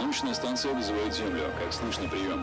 Научная станция вызывает Землю. Как слышно, прием.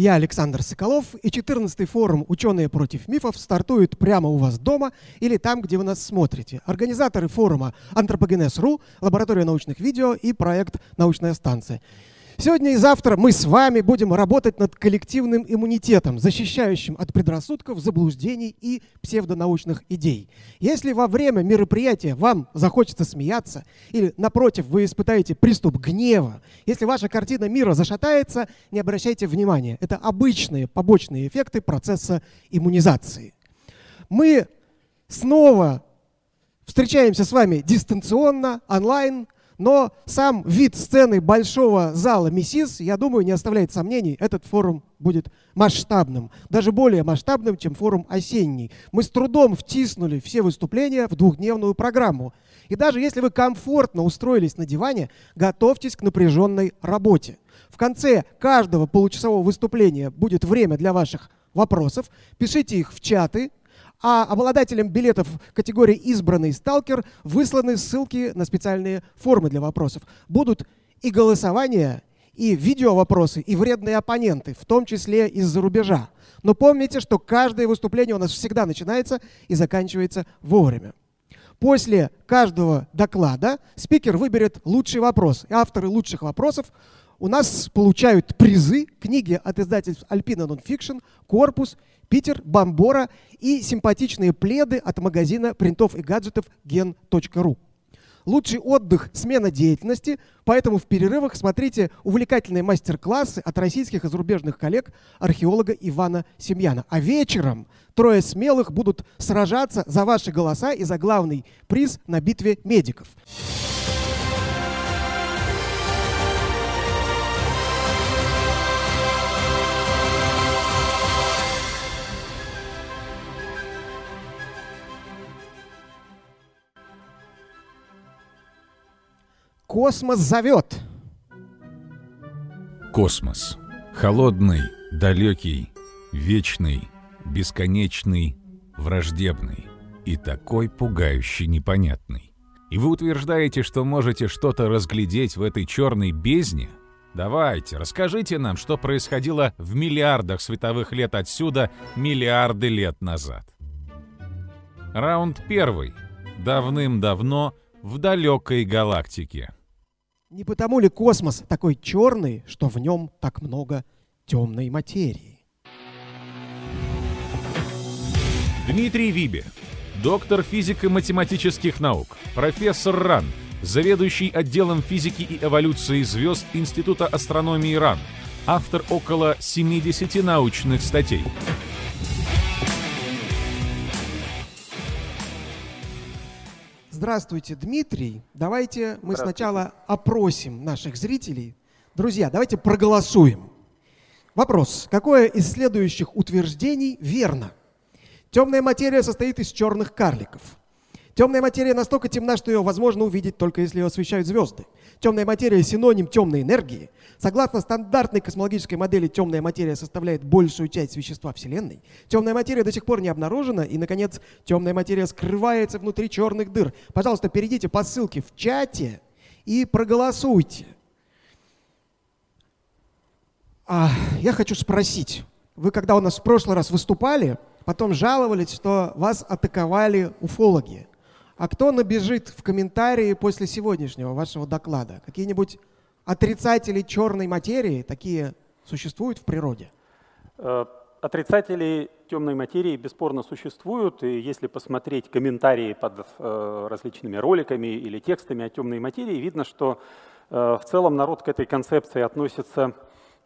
Я Александр Соколов, и 14-й форум «Ученые против мифов» стартует прямо у вас дома или там, где вы нас смотрите. Организаторы форума «Антропогенез.ру», лаборатория научных видео и проект «Научная станция». Сегодня и завтра мы с вами будем работать над коллективным иммунитетом, защищающим от предрассудков, заблуждений и псевдонаучных идей. Если во время мероприятия вам захочется смеяться или, напротив, вы испытаете приступ гнева, если ваша картина мира зашатается, не обращайте внимания. Это обычные побочные эффекты процесса иммунизации. Мы снова встречаемся с вами дистанционно, онлайн – но сам вид сцены большого зала МИСИС, я думаю, не оставляет сомнений, этот форум будет масштабным, даже более масштабным, чем форум осенний. Мы с трудом втиснули все выступления в двухдневную программу. И даже если вы комфортно устроились на диване, готовьтесь к напряженной работе. В конце каждого получасового выступления будет время для ваших вопросов. Пишите их в чаты, а обладателям билетов категории «Избранный сталкер» высланы ссылки на специальные формы для вопросов. Будут и голосования, и видео-вопросы, и вредные оппоненты, в том числе из-за рубежа. Но помните, что каждое выступление у нас всегда начинается и заканчивается вовремя. После каждого доклада спикер выберет лучший вопрос. И авторы лучших вопросов у нас получают призы, книги от издательств Alpina Nonfiction, Корпус Питер, Бомбора и симпатичные пледы от магазина принтов и гаджетов gen.ru. Лучший отдых – смена деятельности, поэтому в перерывах смотрите увлекательные мастер-классы от российских и зарубежных коллег археолога Ивана Семьяна. А вечером трое смелых будут сражаться за ваши голоса и за главный приз на битве медиков. Космос зовет. Космос. Холодный, далекий, вечный, бесконечный, враждебный и такой пугающий непонятный. И вы утверждаете, что можете что-то разглядеть в этой черной бездне? Давайте, расскажите нам, что происходило в миллиардах световых лет отсюда миллиарды лет назад. Раунд первый. Давным-давно в далекой галактике. Не потому ли космос такой черный, что в нем так много темной материи? Дмитрий Вибе, доктор физико-математических наук, профессор РАН, заведующий отделом физики и эволюции звезд Института астрономии РАН, автор около 70 научных статей. Здравствуйте, Дмитрий. Давайте мы сначала опросим наших зрителей. Друзья, давайте проголосуем. Вопрос. Какое из следующих утверждений верно? Темная материя состоит из черных карликов. Темная материя настолько темна, что ее возможно увидеть только если ее освещают звезды. Темная материя – синоним темной энергии. Согласно стандартной космологической модели, темная материя составляет большую часть вещества Вселенной. Темная материя до сих пор не обнаружена, и, наконец, темная материя скрывается внутри черных дыр. Пожалуйста, перейдите по ссылке в чате и проголосуйте. А, я хочу спросить, вы когда у нас в прошлый раз выступали, потом жаловались, что вас атаковали уфологи. А кто набежит в комментарии после сегодняшнего вашего доклада? Какие-нибудь отрицатели черной материи такие существуют в природе? Э, отрицатели темной материи бесспорно существуют, и если посмотреть комментарии под э, различными роликами или текстами о темной материи, видно, что э, в целом народ к этой концепции относится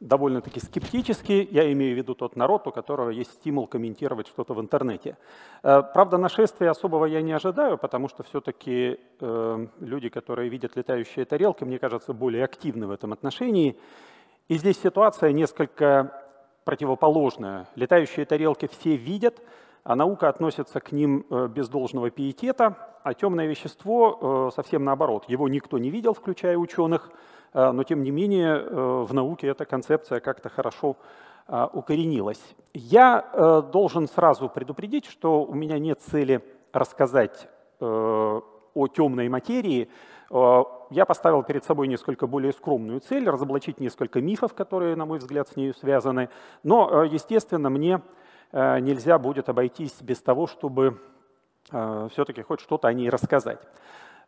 довольно-таки скептически. Я имею в виду тот народ, у которого есть стимул комментировать что-то в интернете. Э, правда, нашествия особого я не ожидаю, потому что все-таки э, люди, которые видят летающие тарелки, мне кажется, более активны в этом отношении. И здесь ситуация несколько противоположная. Летающие тарелки все видят, а наука относится к ним э, без должного пиетета, а темное вещество совсем наоборот. Его никто не видел, включая ученых, но тем не менее э, в науке эта концепция как-то хорошо э, укоренилась. Я должен сразу предупредить, что у меня нет цели рассказать о темной материи. Я поставил перед собой несколько более скромную цель, разоблачить несколько мифов, которые, на мой взгляд, с ней связаны. Но, естественно, мне нельзя будет обойтись без того, чтобы все-таки хоть что-то о ней рассказать.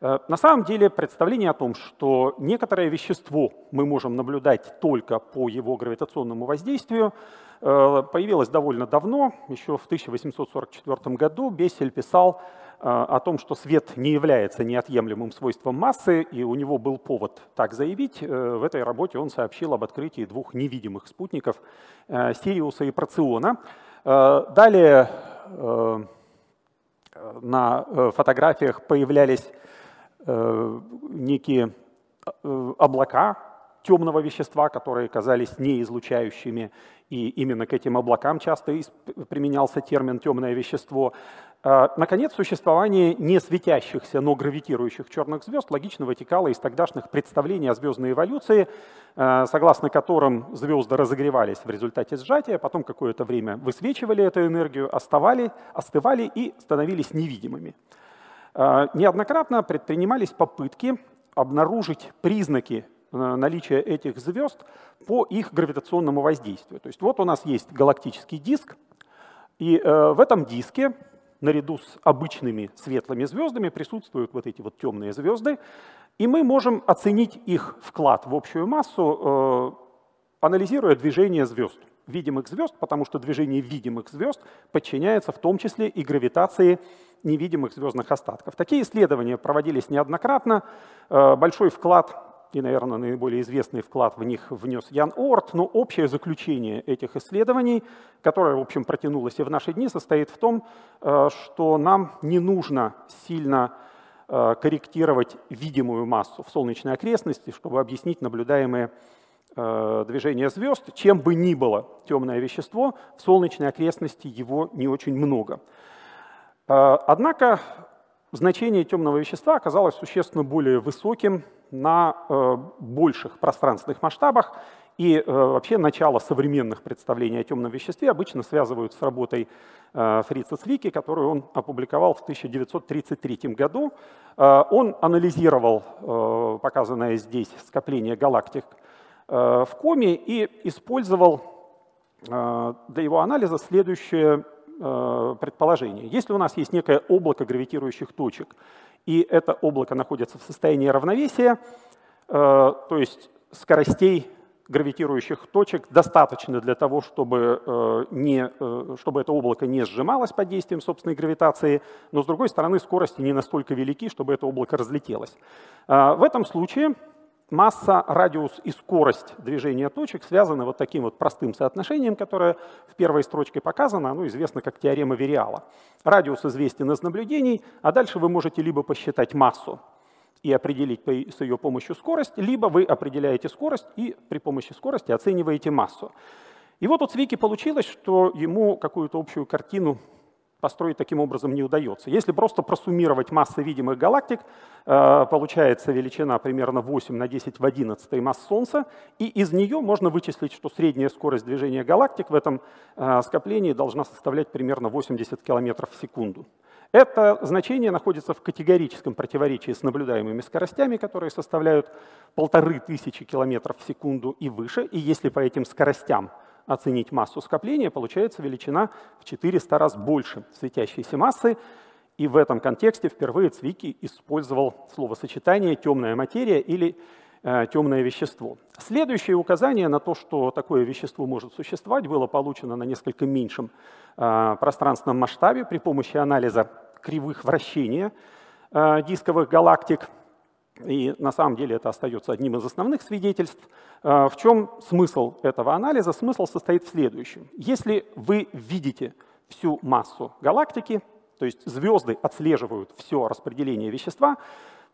Э, на самом деле представление о том, что некоторое вещество мы можем наблюдать только по его гравитационному воздействию, э, появилось довольно давно, еще в 1844 году Бессель писал э, о том, что свет не является неотъемлемым свойством массы, и у него был повод так заявить. В этой работе он сообщил об открытии двух невидимых спутников Сириуса и Проциона. Далее на фотографиях появлялись некие э, облака темного вещества, которые казались неизлучающими, и именно к этим облакам часто применялся термин «темное вещество». А, наконец, существование не светящихся, но гравитирующих черных звезд логично вытекало из тогдашних представлений о звездной эволюции, э, согласно которым звезды разогревались в результате сжатия, потом какое-то время высвечивали эту энергию, оставали, остывали и становились невидимыми. А, неоднократно предпринимались попытки обнаружить признаки э, наличия этих звезд по их гравитационному воздействию. То есть вот у нас есть галактический диск, и э, в этом диске наряду с обычными светлыми звездами присутствуют вот эти вот темные звезды, и мы можем оценить их вклад в общую массу, э, анализируя движение звезд, видимых звезд, потому что движение видимых звезд подчиняется в том числе и гравитации невидимых звездных остатков. Такие исследования проводились неоднократно. Э, большой вклад и, наверное, наиболее известный вклад в них внес Ян Орт, но общее заключение этих исследований, которое, в общем, протянулось и в наши дни, состоит в том, э, что нам не нужно сильно э, корректировать видимую массу в солнечной окрестности, чтобы объяснить наблюдаемые движения звезд. Чем бы ни было темное вещество, в солнечной окрестности его не очень много. Э, однако значение темного вещества оказалось существенно более высоким на э, больших пространственных масштабах, и э, вообще начало современных представлений о темном веществе обычно связывают с работой Фрица Цвики, которую он опубликовал в 1933 году. Он анализировал показанное здесь скопление галактик в коме и использовал для его анализа следующее Э, предположение. Если у нас есть некое облако гравитирующих точек, и это облако находится в состоянии равновесия, э, то есть скоростей гравитирующих точек достаточно для того, чтобы, э, не, чтобы это облако не сжималось под действием собственной гравитации, но с другой стороны скорости не настолько велики, чтобы это облако разлетелось. В этом случае масса, радиус и скорость движения точек связаны вот таким вот простым соотношением, которое в первой строчке показано, оно известно как теорема Вериала. Радиус известен из наблюдений, а дальше вы можете либо посчитать массу и определить с ее помощью скорость, либо вы определяете скорость и при помощи скорости оцениваете массу. И вот у Цвики получилось, что ему какую-то общую картину построить таким образом не удается. Если просто просуммировать массы видимых галактик, э, получается величина примерно 8 на 10 в 11 масс Солнца, и из нее можно вычислить, что средняя скорость движения галактик в этом э, скоплении должна составлять примерно 80 км в секунду. Это значение находится в категорическом противоречии с наблюдаемыми скоростями, которые составляют полторы тысячи километров в секунду и выше. И если по этим скоростям оценить массу скопления, получается величина в 400 раз больше светящейся массы. И в этом контексте впервые Цвики использовал словосочетание «темная материя» или э, темное вещество. Следующее указание на то, что такое вещество может существовать, было получено на несколько меньшем э, пространственном масштабе при помощи анализа кривых вращения э, дисковых галактик. И на самом деле это остается одним из основных свидетельств. В чем смысл этого анализа? Смысл состоит в следующем. Если вы видите всю массу галактики, то есть звезды отслеживают все распределение вещества,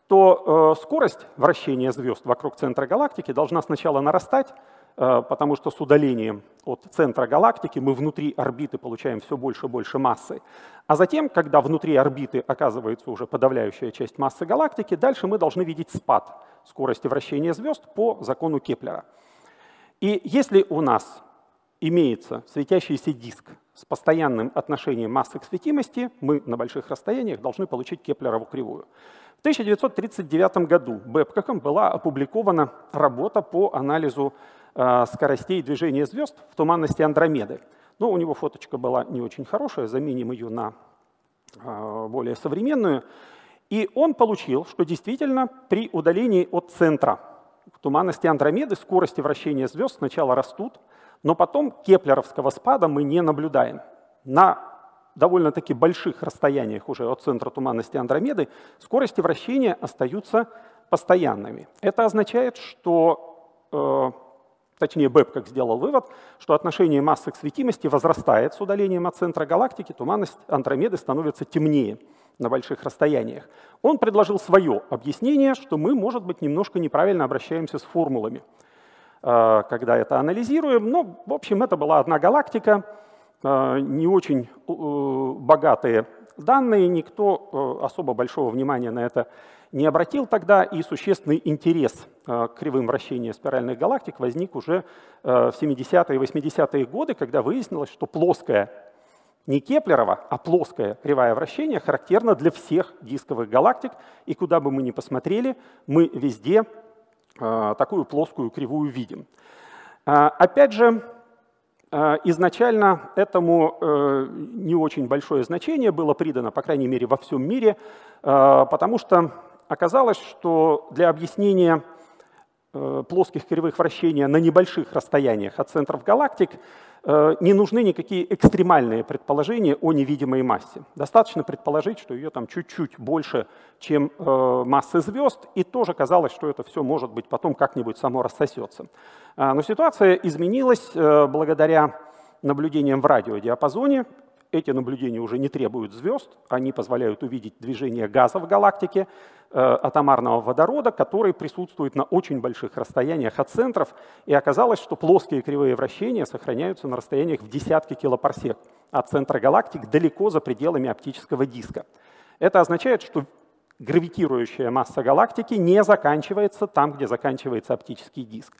то э, скорость вращения звезд вокруг центра галактики должна сначала нарастать, потому что с удалением от центра галактики мы внутри орбиты получаем все больше и больше массы. А затем, когда внутри орбиты оказывается уже подавляющая часть массы галактики, дальше мы должны видеть спад скорости вращения звезд по закону Кеплера. И если у нас имеется светящийся диск с постоянным отношением массы к светимости, мы на больших расстояниях должны получить Кеплерову кривую. В 1939 году Бэбкоком была опубликована работа по анализу э, скоростей движения звезд в туманности Андромеды. Но у него фоточка была не очень хорошая, заменим ее на э, более современную. И он получил, что действительно при удалении от центра туманности Андромеды скорости вращения звезд сначала растут, но потом кеплеровского спада мы не наблюдаем. На довольно-таки больших расстояниях уже от центра туманности Андромеды скорости вращения остаются постоянными. Это означает, что, э, точнее Бэб как сделал вывод, что отношение массы к светимости возрастает с удалением от центра галактики, туманность Андромеды становится темнее на больших расстояниях. Он предложил свое объяснение, что мы, может быть, немножко неправильно обращаемся с формулами. Э, когда это анализируем. Но, в общем, это была одна галактика, э, не очень э, богатые данные, никто особо большого внимания на это не обратил тогда, и существенный интерес к кривым вращения спиральных галактик возник уже в 70-е и 80-е годы, когда выяснилось, что плоская, не Кеплерова, а плоское кривое вращение характерно для всех дисковых галактик, и куда бы мы ни посмотрели, мы везде Э, такую плоскую кривую видим. Э, опять же, э, изначально этому не очень большое значение было придано, по крайней мере, во всем мире, потому что оказалось, что для объяснения плоских кривых вращения на небольших расстояниях от центров галактик Э, не нужны никакие экстремальные предположения о невидимой массе. Достаточно предположить, что ее там чуть-чуть больше, чем э, массы звезд, и тоже казалось, что это все может быть потом как-нибудь само рассосется. А, но ситуация изменилась э, благодаря наблюдениям в радиодиапазоне. Эти наблюдения уже не требуют звезд, они позволяют увидеть движение газа в галактике, э, атомарного водорода, который присутствует на очень больших расстояниях от центров. И оказалось, что плоские кривые вращения сохраняются на расстояниях в десятки килопарсек от центра галактик далеко за пределами оптического диска. Это означает, что гравитирующая масса галактики не заканчивается там, где заканчивается оптический диск.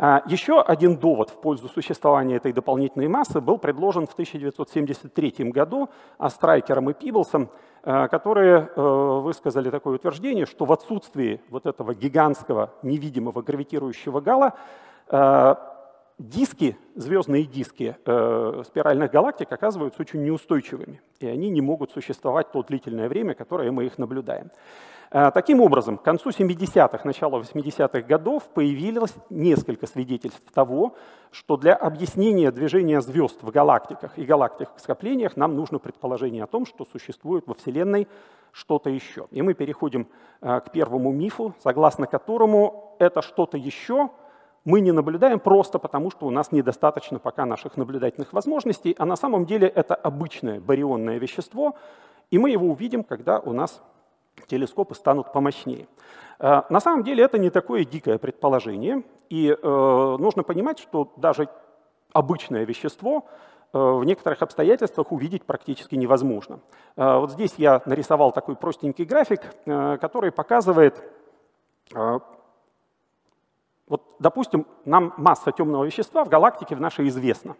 А, еще один довод в пользу существования этой дополнительной массы был предложен в 1973 году Астрайкером и Пиблсом, а, которые э, высказали такое утверждение, что в отсутствии вот этого гигантского невидимого гравитирующего гала а, диски, звездные диски э, спиральных галактик оказываются очень неустойчивыми, и они не могут существовать то длительное время, которое мы их наблюдаем. Э, таким образом, к концу 70-х, начало 80-х годов появилось несколько свидетельств того, что для объяснения движения звезд в галактиках и галактик-скоплениях нам нужно предположение о том, что существует во Вселенной что-то еще. И мы переходим э, к первому мифу, согласно которому это что-то еще — мы не наблюдаем просто потому, что у нас недостаточно пока наших наблюдательных возможностей, а на самом деле это обычное барионное вещество, и мы его увидим, когда у нас телескопы станут помощнее. Э, на самом деле это не такое дикое предположение, и э, нужно понимать, что даже обычное вещество в некоторых обстоятельствах увидеть практически невозможно. Вот здесь я нарисовал такой простенький график, который показывает, вот, допустим, нам масса темного вещества в галактике в нашей известна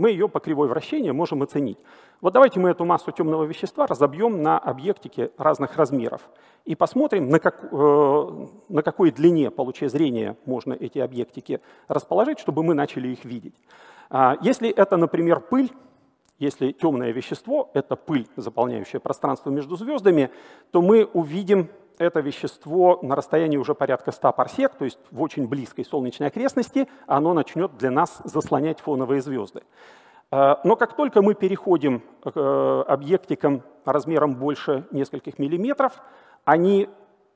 мы ее по кривой вращения можем оценить. Вот давайте мы эту массу темного вещества разобьем на объектики разных размеров и посмотрим, на, как, э, на какой длине, получая зрения, можно эти объектики расположить, чтобы мы начали их видеть. А, если это, например, пыль, если темное вещество — это пыль, заполняющая пространство между звездами, то мы увидим это вещество на расстоянии уже порядка 100 парсек, то есть в очень близкой солнечной окрестности, оно начнет для нас заслонять фоновые звезды. Э, но как только мы переходим к э, объектикам размером больше нескольких миллиметров, они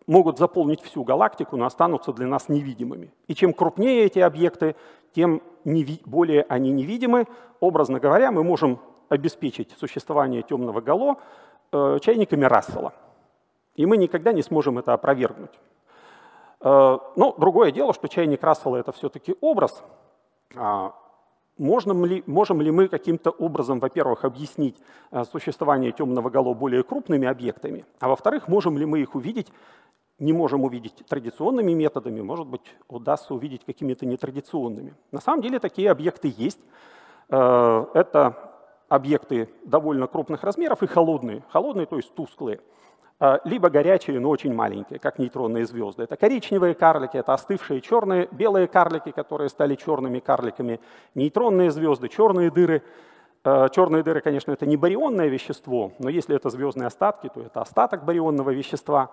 могут заполнить всю галактику, но останутся для нас невидимыми. И чем крупнее эти объекты, тем более они невидимы. Образно говоря, мы можем обеспечить существование темного гало э, чайниками Рассела. И мы никогда не сможем это опровергнуть. Э, но другое дело, что чайник Рассела — это все-таки образ. А можем ли, можем ли мы каким-то образом, во-первых, объяснить э, существование темного гало более крупными объектами, а во-вторых, можем ли мы их увидеть, не можем увидеть традиционными методами, может быть, удастся увидеть какими-то нетрадиционными. На самом деле такие объекты есть. Это объекты довольно крупных размеров и холодные. Холодные, то есть тусклые. А, либо горячие, но очень маленькие, как нейтронные звезды. Это коричневые карлики, это остывшие черные, белые карлики, которые стали черными карликами, нейтронные звезды, черные дыры. А, черные дыры, конечно, это не барионное вещество, но если это звездные остатки, то это остаток барионного вещества.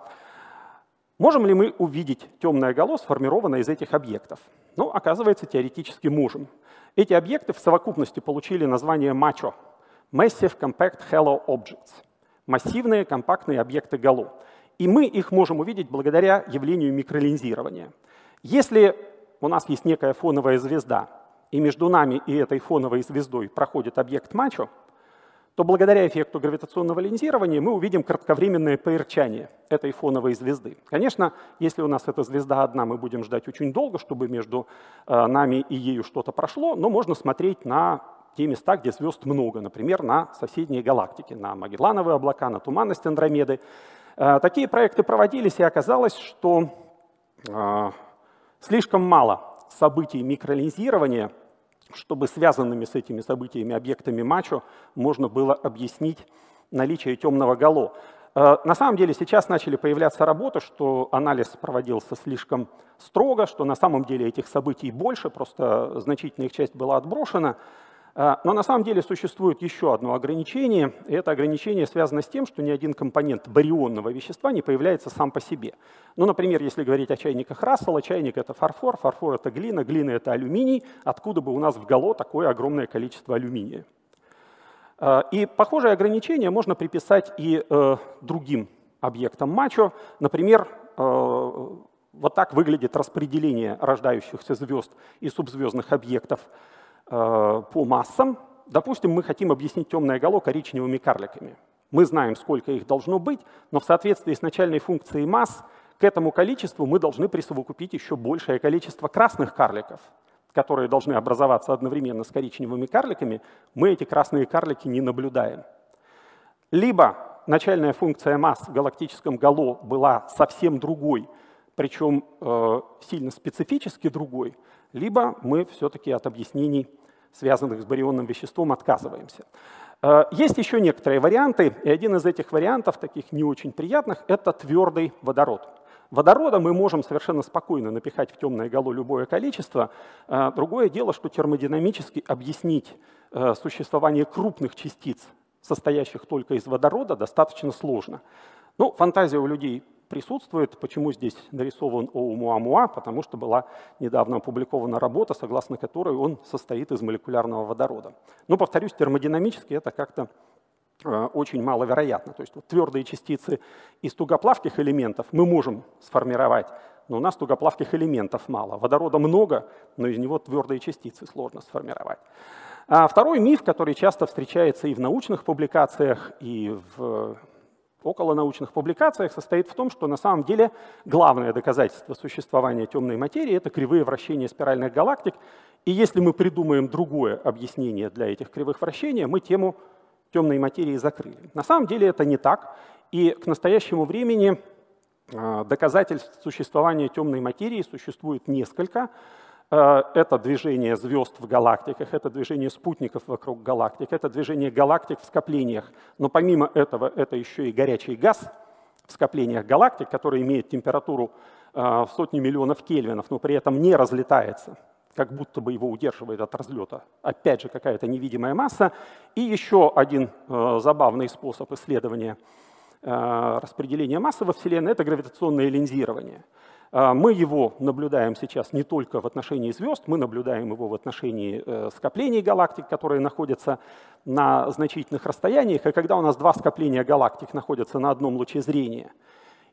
Можем ли мы увидеть темное гало, сформированное из этих объектов? Ну, оказывается, теоретически можем. Эти объекты в совокупности получили название MACHO – Massive Compact Halo Objects – массивные компактные объекты Гало. И мы их можем увидеть благодаря явлению микролинзирования. Если у нас есть некая фоновая звезда, и между нами и этой фоновой звездой проходит объект мачо, то благодаря эффекту гравитационного линзирования мы увидим кратковременное поярчание этой фоновой звезды. Конечно, если у нас эта звезда одна, мы будем ждать очень долго, чтобы между э, нами и ею что-то прошло, но можно смотреть на те места, где звезд много, например, на соседние галактики, на Магеллановые облака, на туманность Андромеды. Э, такие проекты проводились, и оказалось, что э, слишком мало событий микролинзирования, чтобы связанными с этими событиями объектами Мачо можно было объяснить наличие темного гало. Э, на самом деле сейчас начали появляться работы, что анализ проводился слишком строго, что на самом деле этих событий больше, просто значительная их часть была отброшена. А, но на самом деле существует еще одно ограничение, это ограничение связано с тем, что ни один компонент барионного вещества не появляется сам по себе. Ну, например, если говорить о чайниках Рассела, чайник — это фарфор, фарфор — это глина, глина — это алюминий, откуда бы у нас в гало такое огромное количество алюминия. А, и похожее ограничение можно приписать и э, другим объектам мачо. Например, э, вот так выглядит распределение рождающихся звезд и субзвездных объектов – по массам. Допустим, мы хотим объяснить темное гало коричневыми карликами. Мы знаем, сколько их должно быть, но в соответствии с начальной функцией масс к этому количеству мы должны присовокупить еще большее количество красных карликов, которые должны образоваться одновременно с коричневыми карликами. Мы эти красные карлики не наблюдаем. Либо начальная функция масс в галактическом гало была совсем другой, причем э, сильно специфически другой, либо мы все-таки от объяснений связанных с барионным веществом, отказываемся. Э, есть еще некоторые варианты, и один из этих вариантов, таких не очень приятных, это твердый водород. Водорода мы можем совершенно спокойно напихать в темное гало любое количество. Э, другое дело, что термодинамически объяснить существование крупных частиц, состоящих только из водорода, достаточно сложно. Ну, фантазия у людей присутствует. Почему здесь нарисован Оумуамуа? Потому что была недавно опубликована работа, согласно которой он состоит из молекулярного водорода. Но, повторюсь, термодинамически это как-то э, очень маловероятно. То есть вот твердые частицы из тугоплавких элементов мы можем сформировать, но у нас тугоплавких элементов мало. Водорода много, но из него твердые частицы сложно сформировать. А второй миф, который часто встречается и в научных публикациях, и в около научных публикациях состоит в том, что на самом деле главное доказательство существования темной материи — это кривые вращения спиральных галактик, И если мы придумаем другое объяснение для этих кривых вращения, мы тему темной материи закрыли. На самом деле это не так. И к настоящему времени а, доказательств существования темной материи существует несколько. А, это движение звезд в галактиках, это движение спутников вокруг галактик, это движение галактик в скоплениях. Но помимо этого, это еще и горячий газ в скоплениях галактик, который имеет температуру а, в сотни миллионов кельвинов, но при этом не разлетается как будто бы его удерживает от разлета. Опять же, какая-то невидимая масса. И еще один э, забавный способ исследования Э, распределения массы во Вселенной — это гравитационное линзирование. Э, мы его наблюдаем сейчас не только в отношении звезд, мы наблюдаем его в отношении э, скоплений галактик, которые находятся на значительных расстояниях. И когда у нас два скопления галактик находятся на одном луче зрения,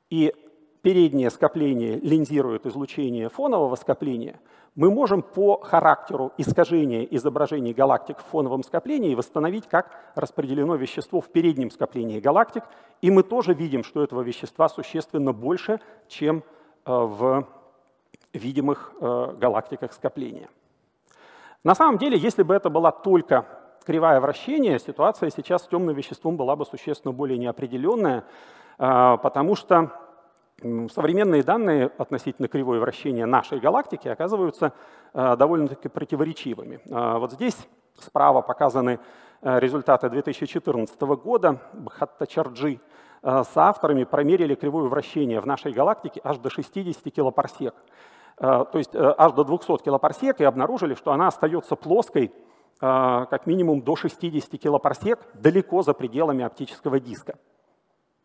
и переднее скопление линзирует излучение фонового скопления, мы можем по характеру искажения изображений галактик в фоновом скоплении восстановить, как распределено вещество в переднем скоплении галактик, и мы тоже видим, что этого вещества существенно больше, чем в видимых э, галактиках скопления. На самом деле, если бы это была только кривая вращения, ситуация сейчас с темным веществом была бы существенно более неопределенная, э, потому что современные данные относительно кривой вращения нашей галактики оказываются э, довольно-таки противоречивыми. Э, вот здесь справа показаны э, результаты 2014 года. Бхаттачарджи с авторами промерили кривое вращение в нашей галактике аж до 60 килопарсек. То есть аж до 200 килопарсек и обнаружили, что она остается плоской как минимум до 60 килопарсек далеко за пределами оптического диска.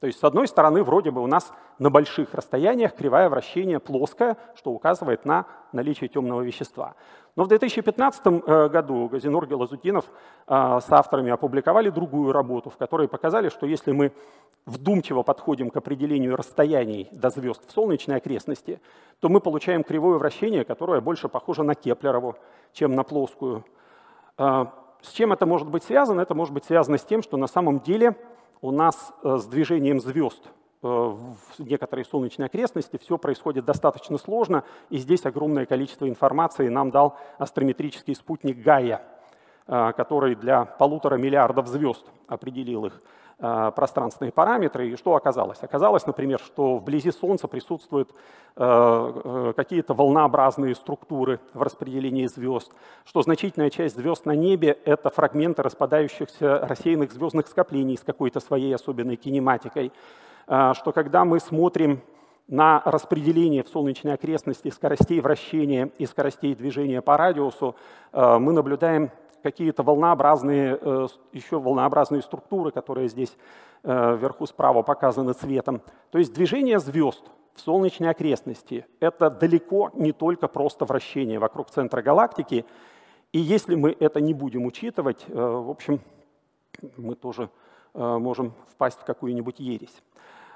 То есть, с одной стороны, вроде бы у нас на больших расстояниях кривая вращения плоская, что указывает на наличие темного вещества. Но в 2015 э, году Газинур Гелазутинов э, с авторами опубликовали другую работу, в которой показали, что если мы вдумчиво подходим к определению расстояний до звезд в солнечной окрестности, то мы получаем кривое вращение, которое больше похоже на Кеплерову, чем на плоскую. Э, с чем это может быть связано? Это может быть связано с тем, что на самом деле у нас э, с движением звезд э, в некоторой солнечной окрестности все происходит достаточно сложно, и здесь огромное количество информации нам дал астрометрический спутник Гайя, э, который для полутора миллиардов звезд определил их Э, пространственные параметры. И что оказалось? Оказалось, например, что вблизи Солнца присутствуют э, э, какие-то волнообразные структуры в распределении звезд, что значительная часть звезд на небе — это фрагменты распадающихся рассеянных звездных скоплений с какой-то своей особенной кинематикой, что когда мы смотрим на распределение в солнечной окрестности скоростей вращения и скоростей движения по радиусу, мы наблюдаем какие-то волнообразные, э, еще волнообразные структуры, которые здесь э, вверху справа показаны цветом. То есть движение звезд в солнечной окрестности — это далеко не только просто вращение вокруг центра галактики. И если мы это не будем учитывать, э, в общем, мы тоже можем впасть в какую-нибудь ересь.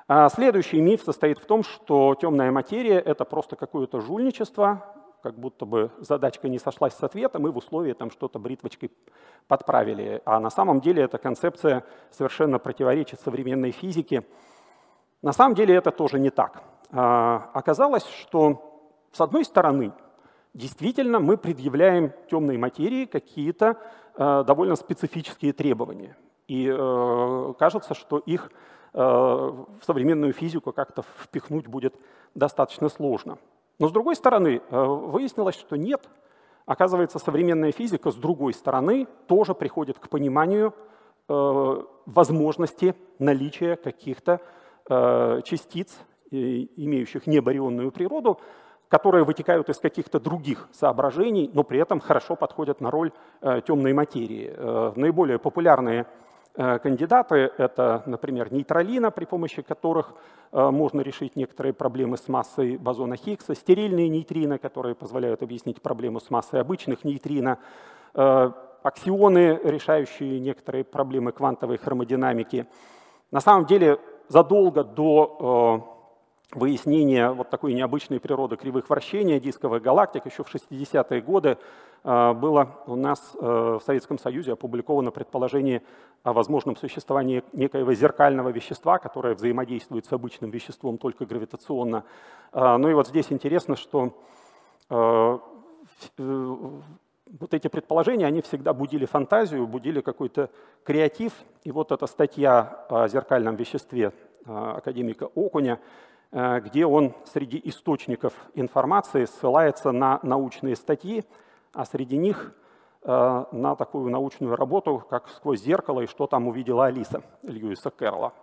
А следующий миф состоит в том, что темная материя — это просто какое-то жульничество, как будто бы задачка не сошлась с ответом, и в условии там что-то бритвочкой подправили. А на самом деле эта концепция совершенно противоречит современной физике. На самом деле это тоже не так. А, оказалось, что с одной стороны, действительно мы предъявляем темной материи какие-то а, довольно специфические требования. И э, кажется, что их э, в современную физику как-то впихнуть будет достаточно сложно. Но с другой стороны, э, выяснилось, что нет. Оказывается, современная физика с другой стороны тоже приходит к пониманию э, возможности наличия каких-то э, частиц, имеющих небарионную природу, которые вытекают из каких-то других соображений, но при этом хорошо подходят на роль темной материи. Наиболее популярные кандидаты. Это, например, нейтралина, при помощи которых э, можно решить некоторые проблемы с массой бозона Хиггса, стерильные нейтрино, которые позволяют объяснить проблему с массой обычных нейтрино, э, аксионы, решающие некоторые проблемы квантовой хромодинамики. На самом деле, задолго до выяснения вот такой необычной природы кривых вращения дисковых галактик еще в 60-е годы а, было у нас э, в Советском Союзе опубликовано предположение о возможном существовании некоего зеркального вещества, которое взаимодействует с обычным веществом только гравитационно. А, ну и вот здесь интересно, что э, э, вот эти предположения, они всегда будили фантазию, будили какой-то креатив. И вот эта статья о зеркальном веществе академика Окуня, где он среди источников информации ссылается на научные статьи, а среди них а, на такую научную работу, как «Сквозь зеркало» и «Что там увидела Алиса» Льюиса Кэрролла.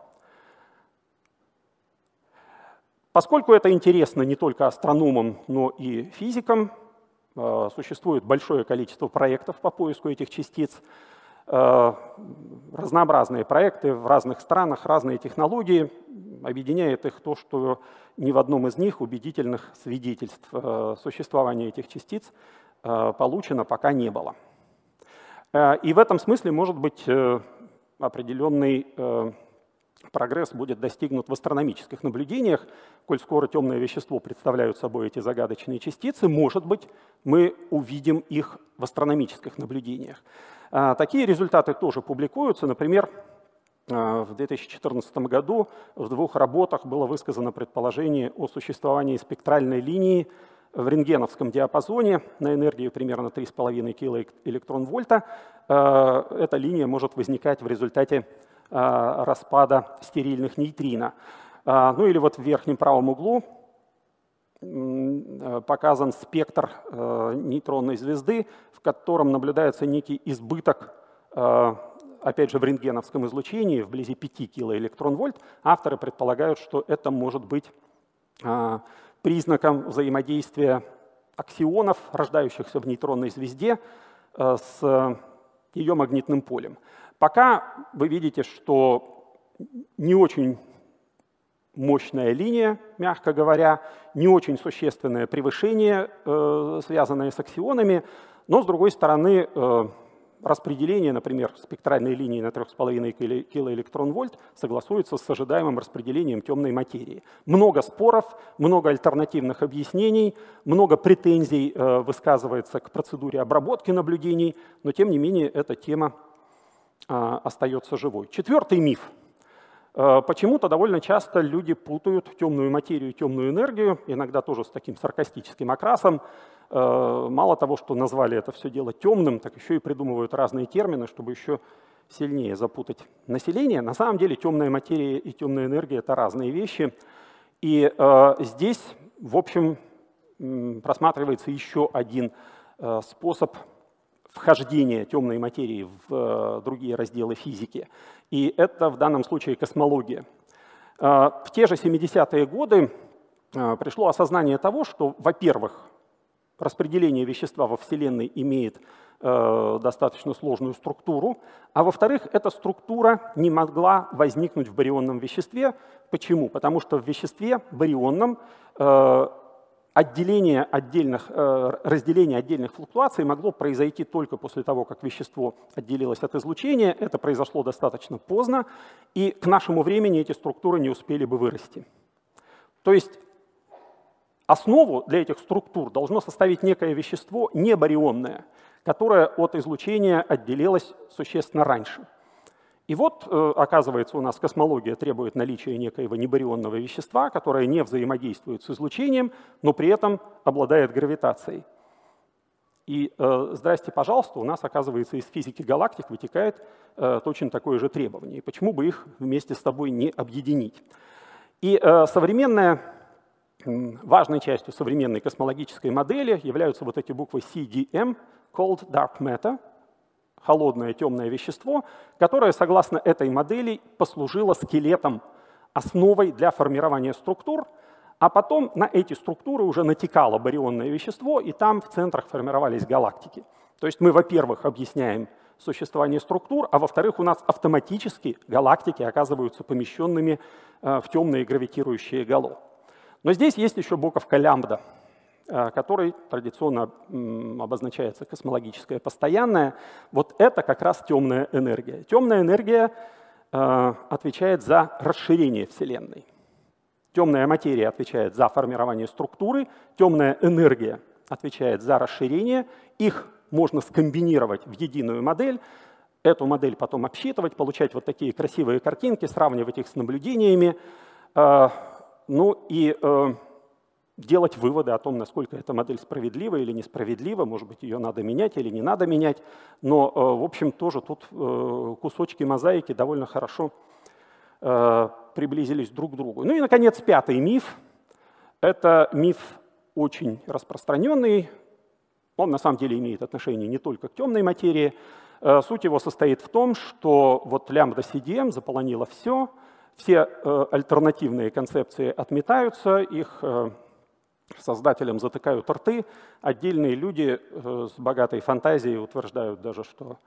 Поскольку это интересно не только астрономам, но и физикам, Э, существует большое количество проектов по поиску этих частиц, э, разнообразные проекты в разных странах, разные технологии. Объединяет их то, что ни в одном из них убедительных свидетельств э, существования этих частиц получено пока не было. И в этом смысле может быть определенный прогресс будет достигнут в астрономических наблюдениях, коль скоро темное вещество представляют собой эти загадочные частицы, может быть, мы увидим их в астрономических наблюдениях. Такие результаты тоже публикуются. Например, в 2014 году в двух работах было высказано предположение о существовании спектральной линии в рентгеновском диапазоне на энергию примерно 3,5 килоэлектрон-вольта. А, эта линия может возникать в результате а, распада стерильных нейтрино. А, ну или вот в верхнем правом углу показан спектр нейтронной звезды, в котором наблюдается некий избыток, опять же, в рентгеновском излучении, вблизи 5 килоэлектрон-вольт. Авторы предполагают, что это может быть а, признаком взаимодействия аксионов, рождающихся в нейтронной звезде, э, с ее магнитным полем. Пока вы видите, что не очень мощная линия, мягко говоря, не очень существенное превышение, э, связанное с аксионами, но, с другой стороны, э, распределение, например, спектральной линии на 3,5 килоэлектрон-вольт согласуется с ожидаемым распределением темной материи. Много споров, много альтернативных объяснений, много претензий э, высказывается к процедуре обработки наблюдений, но тем не менее эта тема а, остается живой. Четвертый миф. А, почему-то довольно часто люди путают темную материю и темную энергию, иногда тоже с таким саркастическим окрасом. А, мало того, что назвали это все дело темным, так еще и придумывают разные термины, чтобы еще сильнее запутать население. На самом деле темная материя и темная энергия — это разные вещи. И здесь, в общем, просматривается еще один способ вхождения темной материи в э, другие разделы физики. И это в данном случае космология. Э, в те же 70-е годы э, пришло осознание того, что, во-первых, распределение вещества во Вселенной имеет достаточно сложную структуру, а во-вторых, эта структура не могла возникнуть в барионном веществе. Почему? Потому что в веществе барионном отделение отдельных, э, разделение отдельных флуктуаций могло произойти только после того, как вещество отделилось от излучения. Это произошло достаточно поздно, и к нашему времени эти структуры не успели бы вырасти. То есть основу для этих структур должно составить некое вещество небарионное, которое от излучения отделилось существенно раньше. И вот, э, оказывается, у нас космология требует наличия некоего небарионного вещества, которое не взаимодействует с излучением, но при этом обладает гравитацией. И э, здрасте, пожалуйста, у нас, оказывается, из физики галактик вытекает э, точно такое же требование. Почему бы их вместе с тобой не объединить? И э, современная, важной частью современной космологической модели являются вот эти буквы CDM, Cold Dark Matter — холодное темное вещество, которое, согласно этой модели, послужило скелетом, основой для формирования структур, а потом на эти структуры уже натекало барионное вещество, и там в центрах формировались галактики. То есть мы, во-первых, объясняем существование структур, а во-вторых, у нас автоматически галактики оказываются помещенными э, в темные гравитирующие гало. Но здесь есть еще буковка лямбда. Э, который традиционно обозначается космологическое постоянное, вот это как раз темная энергия. Темная энергия э, отвечает за расширение Вселенной. Темная материя отвечает за формирование структуры, темная энергия отвечает за расширение. Их можно скомбинировать в единую модель, эту модель потом обсчитывать, получать вот такие красивые картинки, сравнивать их с наблюдениями. Э, ну и делать выводы о том, насколько эта модель справедлива или несправедлива, может быть, ее надо менять или не надо менять. Но, э, в общем, тоже тут э, кусочки мозаики довольно хорошо э, приблизились друг к другу. Ну и, наконец, пятый миф. Это миф очень распространенный. Он на самом деле имеет отношение не только к темной материи. Суть его состоит в том, что вот лямбда CDM заполонила все, все альтернативные концепции отметаются, их создателям затыкают рты. Отдельные люди э, с богатой фантазией утверждают даже, что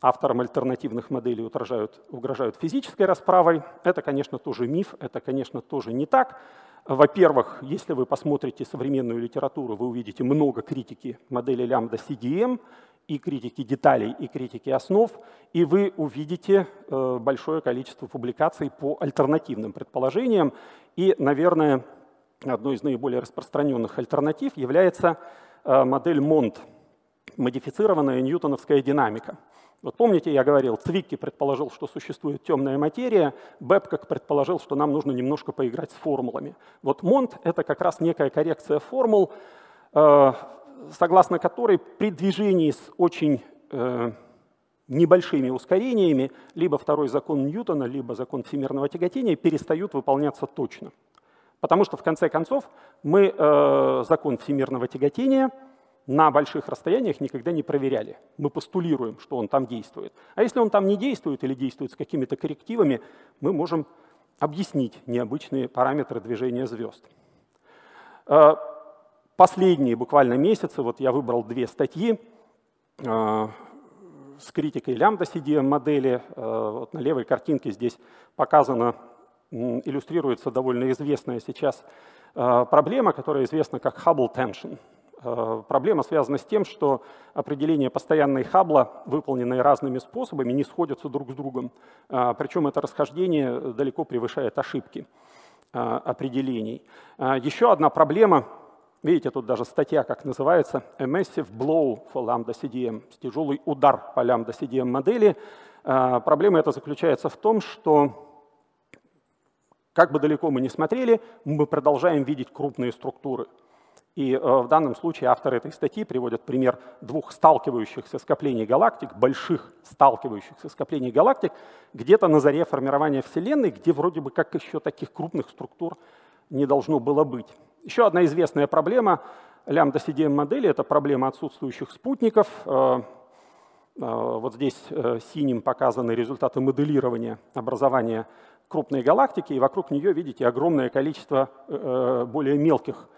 авторам альтернативных моделей угрожают, угрожают физической расправой. Это, конечно, тоже миф, это, конечно, тоже не так. Во-первых, если вы посмотрите современную литературу, вы увидите много критики модели лямбда CDM, и критики деталей, и критики основ, и вы увидите э, большое количество публикаций по альтернативным предположениям. И, наверное, одной из наиболее распространенных альтернатив является э, модель Монт, модифицированная ньютоновская динамика. Вот помните, я говорил, Цвикки предположил, что существует темная материя, Бэбкок предположил, что нам нужно немножко поиграть с формулами. Вот Монт — это как раз некая коррекция формул, э, согласно которой при движении с очень э, небольшими ускорениями либо второй закон Ньютона, либо закон всемирного тяготения перестают выполняться точно. Потому что, в конце концов, мы э, закон всемирного тяготения на больших расстояниях никогда не проверяли. Мы постулируем, что он там действует. А если он там не действует или действует с какими-то коррективами, мы можем объяснить необычные параметры движения звезд. Э, последние буквально месяцы, вот я выбрал две статьи э, с критикой лямбда CDM модели. Э, вот на левой картинке здесь показано иллюстрируется довольно известная сейчас э, проблема, которая известна как Hubble tension. Э, проблема связана с тем, что определения постоянной Хаббла, выполненные разными способами, не сходятся друг с другом. Э, Причем это расхождение далеко превышает ошибки определений. Еще одна проблема, видите, тут даже статья, как называется, A massive blow for lambda CDM, тяжелый удар по lambda CDM модели. Проблема эта заключается в том, что как бы далеко мы ни смотрели, мы продолжаем видеть крупные структуры. И э, в данном случае авторы этой статьи приводят пример двух сталкивающихся скоплений галактик, больших сталкивающихся скоплений галактик, где-то на заре формирования Вселенной, где вроде бы как еще таких крупных структур не должно было быть. Еще одна известная проблема лямбда CDM модели – это проблема отсутствующих спутников. Э, э, вот здесь синим показаны результаты моделирования образования крупной галактики, и вокруг нее видите огромное количество э, более мелких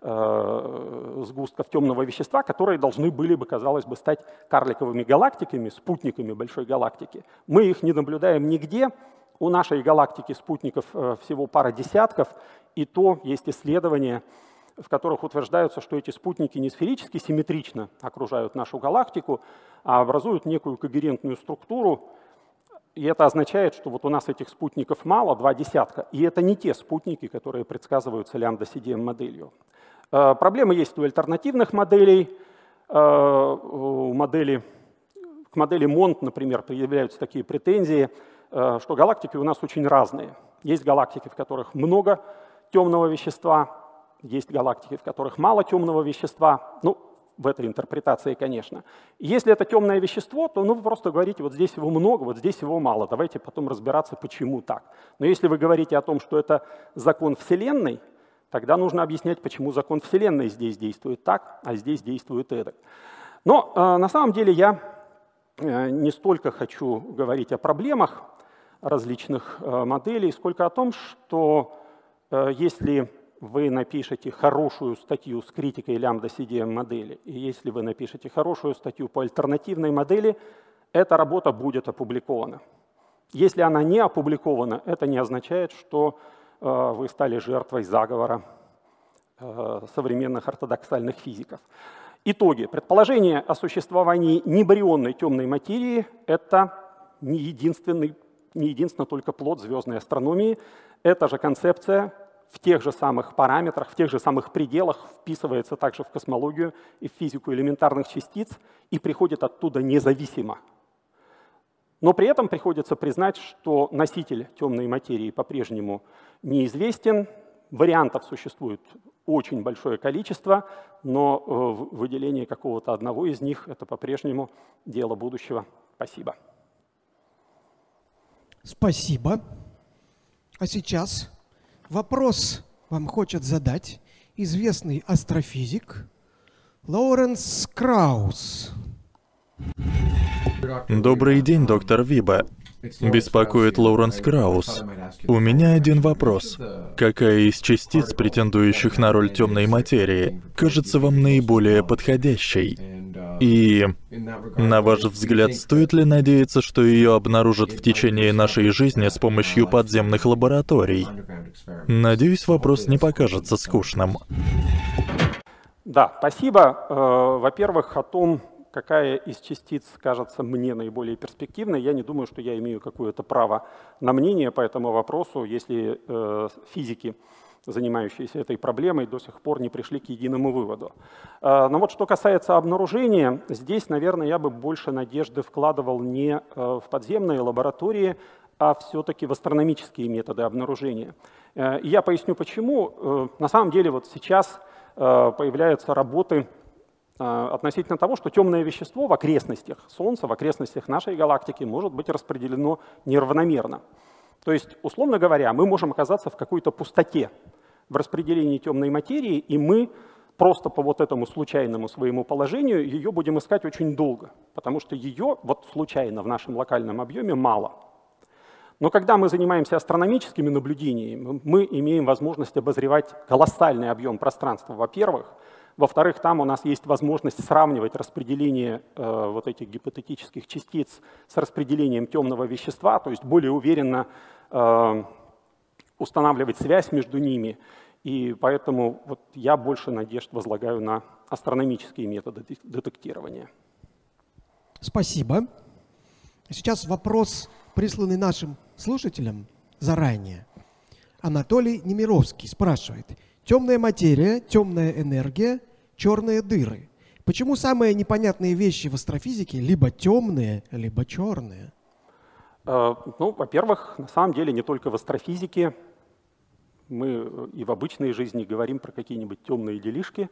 э, сгустков темного вещества, которые должны были бы, казалось бы, стать карликовыми галактиками, спутниками большой галактики. Мы их не наблюдаем нигде. У нашей галактики спутников э, всего пара десятков, и то есть исследования, в которых утверждаются, что эти спутники не сферически симметрично окружают нашу галактику, а образуют некую когерентную структуру, и это означает, что вот у нас этих спутников мало, два десятка, и это не те спутники, которые предсказываются лямбда-CDM-моделью. Э, проблемы есть у альтернативных моделей. Э, у модели, к модели Монт, например, появляются такие претензии, э, что галактики у нас очень разные. Есть галактики, в которых много темного вещества, есть галактики, в которых мало темного вещества. Ну, в этой интерпретации, конечно. Если это темное вещество, то ну, вы просто говорите, вот здесь его много, вот здесь его мало. Давайте потом разбираться, почему так. Но если вы говорите о том, что это закон Вселенной, тогда нужно объяснять, почему закон Вселенной здесь действует так, а здесь действует это. Но э, на самом деле я э, не столько хочу говорить о проблемах различных э, моделей, сколько о том, что э, если вы напишете хорошую статью с критикой лямбда CDM модели, и если вы напишете хорошую статью по альтернативной модели, эта работа будет опубликована. Если она не опубликована, это не означает, что э, вы стали жертвой заговора э, современных ортодоксальных физиков. Итоги. Предположение о существовании небарионной темной материи – это не единственный, не единственно только плод звездной астрономии. Это же концепция в тех же самых параметрах, в тех же самых пределах вписывается также в космологию и в физику элементарных частиц и приходит оттуда независимо. Но при этом приходится признать, что носитель темной материи по-прежнему неизвестен, вариантов существует очень большое количество, но э, выделение какого-то одного из них – это по-прежнему дело будущего. Спасибо. Спасибо. А сейчас вопрос вам хочет задать известный астрофизик Лоуренс Краус. Добрый день, доктор Виба. Беспокоит Лоуренс Краус. У меня один вопрос. Какая из частиц, претендующих на роль темной материи, кажется вам наиболее подходящей? И, на ваш взгляд, стоит ли надеяться, что ее обнаружат в течение нашей жизни с помощью подземных лабораторий? Надеюсь, вопрос не покажется скучным. Да, спасибо. Э, во-первых, о том, какая из частиц кажется мне наиболее перспективной, я не думаю, что я имею какое-то право на мнение по этому вопросу, если э, физики, занимающиеся этой проблемой, до сих пор не пришли к единому выводу. Э, но вот что касается обнаружения, здесь, наверное, я бы больше надежды вкладывал не э, в подземные лаборатории, а все-таки в астрономические методы обнаружения. Э, и я поясню почему. Э, на самом деле вот сейчас появляются работы относительно того, что темное вещество в окрестностях Солнца, в окрестностях нашей галактики может быть распределено неравномерно. То есть, условно говоря, мы можем оказаться в какой-то пустоте в распределении темной материи, и мы просто по вот этому случайному своему положению ее будем искать очень долго, потому что ее вот случайно в нашем локальном объеме мало. Но когда мы занимаемся астрономическими наблюдениями, мы имеем возможность обозревать колоссальный объем пространства, во-первых, во-вторых, там у нас есть возможность сравнивать распределение э, вот этих гипотетических частиц с распределением темного вещества, то есть более уверенно э, устанавливать связь между ними. И поэтому вот я больше надежд возлагаю на астрономические методы детектирования. Спасибо. Сейчас вопрос, присланный нашим слушателям заранее. Анатолий Немировский спрашивает. Темная материя, темная энергия черные дыры. Почему самые непонятные вещи в астрофизике либо темные, либо черные? Э, ну, во-первых, на самом деле не только в астрофизике. Мы и в обычной жизни говорим про какие-нибудь темные делишки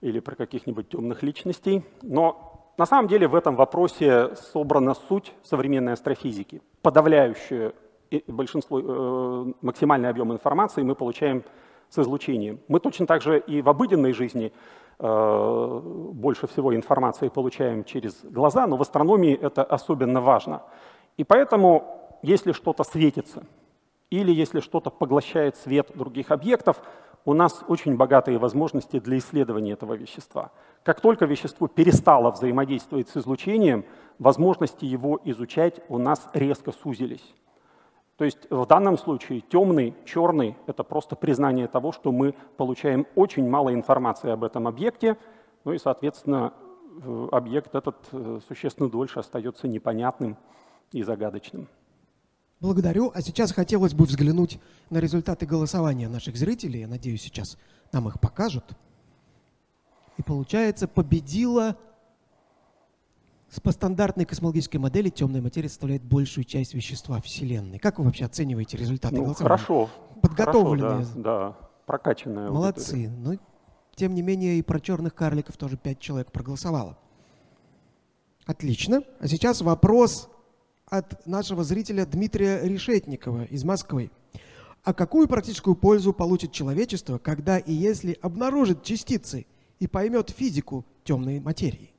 или про каких-нибудь темных личностей. Но на самом деле в этом вопросе собрана суть современной астрофизики. Подавляющее большинство, э, максимальный объем информации мы получаем с излучением. Мы точно так же и в обыденной жизни э, больше всего информации получаем через глаза, но в астрономии это особенно важно. И поэтому, если что-то светится, или если что-то поглощает свет других объектов, у нас очень богатые возможности для исследования этого вещества. Как только вещество перестало взаимодействовать с излучением, возможности его изучать у нас резко сузились. То есть в данном случае темный, черный — это просто признание того, что мы получаем очень мало информации об этом объекте, ну и, соответственно, объект этот э, существенно дольше остается непонятным и загадочным. Благодарю. А сейчас хотелось бы взглянуть на результаты голосования наших зрителей. Я надеюсь, сейчас нам их покажут. И получается, победила по стандартной космологической модели темная материя составляет большую часть вещества Вселенной. Как вы вообще оцениваете результаты ну, голосования? Хорошо. Подготовленные. Хорошо, да, да, прокачанная Молодцы. Аудитория. Но, ну, тем не менее, и про черных карликов тоже пять человек проголосовало. Отлично. А сейчас вопрос от нашего зрителя Дмитрия Решетникова из Москвы. А какую практическую пользу получит человечество, когда и если обнаружит частицы и поймет физику темной материи?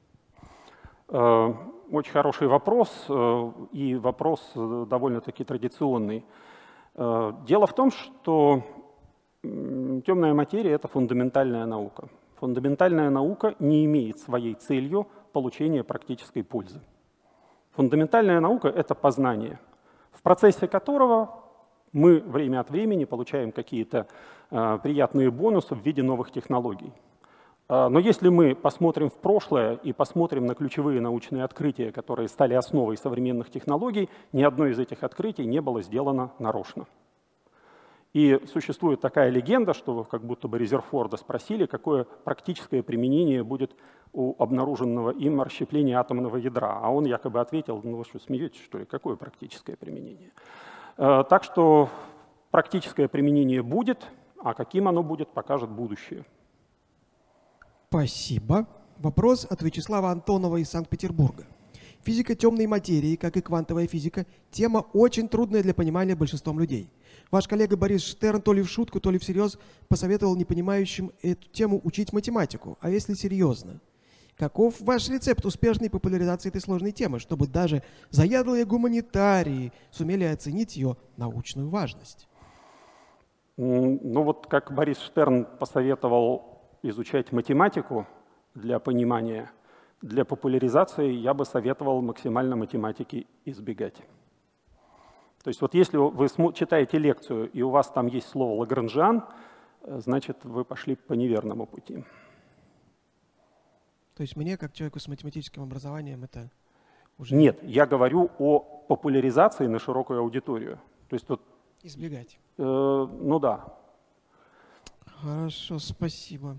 Э, очень хороший вопрос, э, и вопрос э, довольно-таки традиционный. Дело в том, что темная материя — это фундаментальная наука. Фундаментальная наука не имеет своей целью получения практической пользы. Фундаментальная наука — это познание, в процессе которого мы время от времени получаем какие-то приятные бонусы в виде новых технологий. А, но если мы посмотрим в прошлое и посмотрим на ключевые научные открытия, которые стали основой современных технологий, ни одно из этих открытий не было сделано нарочно. И существует такая легенда, что как будто бы Резерфорда спросили, какое практическое применение будет у обнаруженного им расщепления атомного ядра. А он якобы ответил, ну вы что, смеетесь, что ли, какое практическое применение? А, так что практическое применение будет, А каким оно будет, покажет будущее. Спасибо. Вопрос от Вячеслава Антонова из Санкт-Петербурга. Физика темной материи, как и квантовая физика, тема очень трудная для понимания большинством людей. Ваш коллега Борис Штерн то ли в шутку, то ли всерьез посоветовал непонимающим эту тему учить математику. А если серьезно? Каков ваш рецепт успешной популяризации этой сложной темы, чтобы даже заядлые гуманитарии сумели оценить ее научную важность? Ну вот как Борис Штерн посоветовал изучать математику для понимания, для популяризации я бы советовал максимально математики избегать. То есть вот если вы читаете лекцию, и у вас там есть слово «лагранжан», э, значит, вы пошли по неверному пути. То есть мне, как человеку с математическим образованием, это уже... Нет, я говорю о популяризации на широкую аудиторию. То есть вот... Избегать. Э, ну да. Хорошо, спасибо.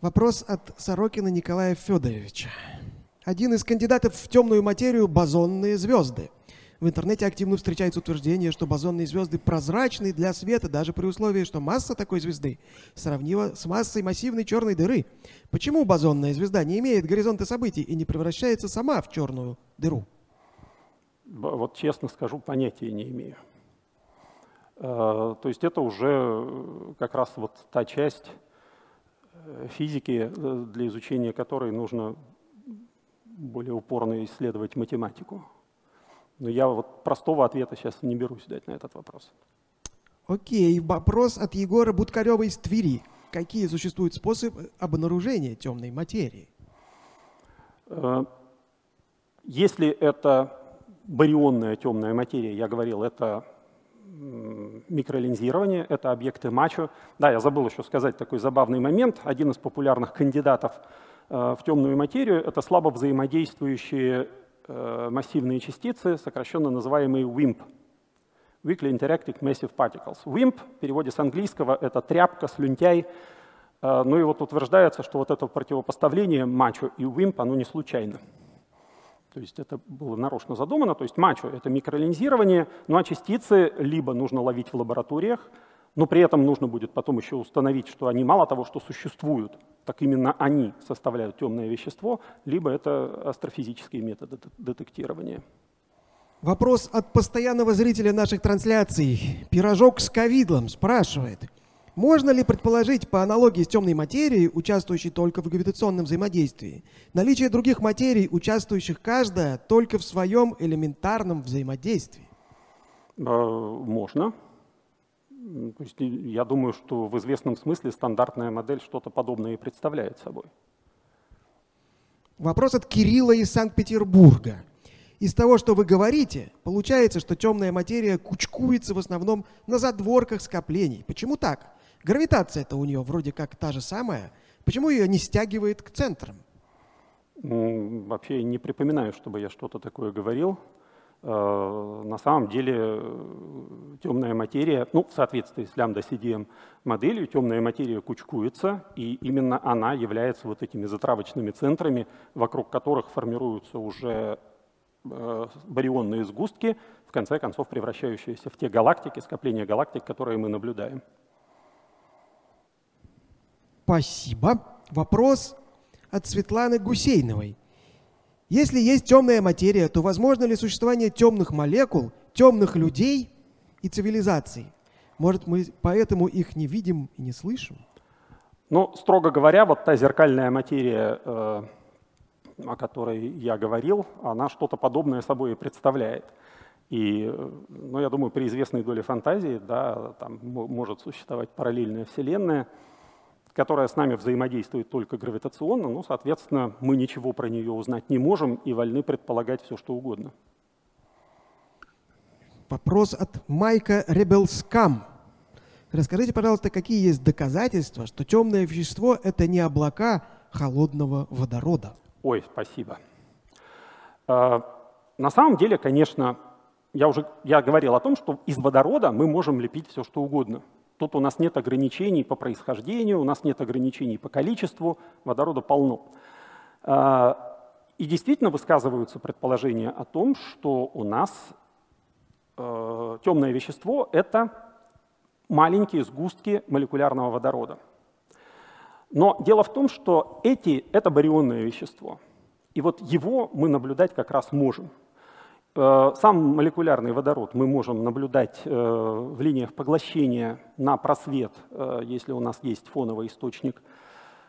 Вопрос от Сорокина Николая Федоровича. Один из кандидатов в темную материю – бозонные звезды. В интернете активно встречается утверждение, что бозонные звезды прозрачны для света, даже при условии, что масса такой звезды сравнима с массой массивной черной дыры. Почему бозонная звезда не имеет горизонта событий и не превращается сама в черную дыру? Вот честно скажу, понятия не имею. Э, то есть это уже э, как раз вот та часть э, физики, для изучения которой нужно более упорно исследовать математику. Но я вот простого ответа сейчас не берусь дать на этот вопрос. Окей, вопрос от Егора Будкарева из Твери. Какие существуют способы обнаружения темной материи? Если это барионная темная материя, я говорил, это микролинзирование, это объекты мачо. Да, я забыл еще сказать такой забавный момент. Один из популярных кандидатов э, в темную материю — это слабо взаимодействующие Э, массивные частицы, сокращенно называемые WIMP. Weakly Interacting Massive Particles. WIMP в переводе с английского это тряпка, слюнтяй. Э, ну и вот утверждается, что вот это противопоставление мачо и WIMP, оно не случайно. То есть это было нарочно задумано. То есть мачо — это микролинзирование, ну а частицы либо нужно ловить в лабораториях, но при этом нужно будет потом еще установить, что они мало того, что существуют, так именно они составляют темное вещество, либо это астрофизические методы детектирования. Вопрос от постоянного зрителя наших трансляций. Пирожок с ковидлом спрашивает. Можно ли предположить по аналогии с темной материей, участвующей только в гравитационном взаимодействии, наличие других материй, участвующих каждая только в своем элементарном взаимодействии? Э, можно. То есть я думаю, что в известном смысле стандартная модель что-то подобное и представляет собой. Вопрос от Кирилла из Санкт-Петербурга. Из того, что вы говорите, получается, что темная материя кучкуется в основном на задворках скоплений. Почему так? Гравитация-то у нее вроде как та же самая. Почему ее не стягивает к центрам? Вообще не припоминаю, чтобы я что-то такое говорил. Э, на самом деле э, темная материя, ну, в соответствии с лямбда CDM моделью, темная материя кучкуется, и именно она является вот этими затравочными центрами, вокруг которых формируются уже э, барионные сгустки, в конце концов превращающиеся в те галактики, скопления галактик, которые мы наблюдаем. Спасибо. Вопрос от Светланы Гусейновой. Если есть темная материя, то возможно ли существование темных молекул, темных людей и цивилизаций? Может, мы поэтому их не видим и не слышим? Ну, строго говоря, вот та зеркальная материя, э, о которой я говорил, она что-то подобное собой представляет. И, ну, я думаю, при известной доле фантазии, да, там может существовать параллельная вселенная – которая с нами взаимодействует только гравитационно, ну, соответственно, мы ничего про нее узнать не можем и вольны предполагать все, что угодно. Вопрос от Майка Ребелскам. Расскажите, пожалуйста, какие есть доказательства, что темное вещество — это не облака холодного водорода? Ой, спасибо. А, на самом деле, конечно, я уже я говорил о том, что из водорода мы можем лепить все, что угодно. Тут у нас нет ограничений по происхождению, у нас нет ограничений по количеству, водорода полно. А, и действительно высказываются предположения о том, что у нас э, темное вещество — это маленькие сгустки молекулярного водорода. Но дело в том, что эти, это барионное вещество. И вот его мы наблюдать как раз можем. Э, сам молекулярный водород мы можем наблюдать э, в линиях поглощения на просвет, э, если у нас есть фоновый источник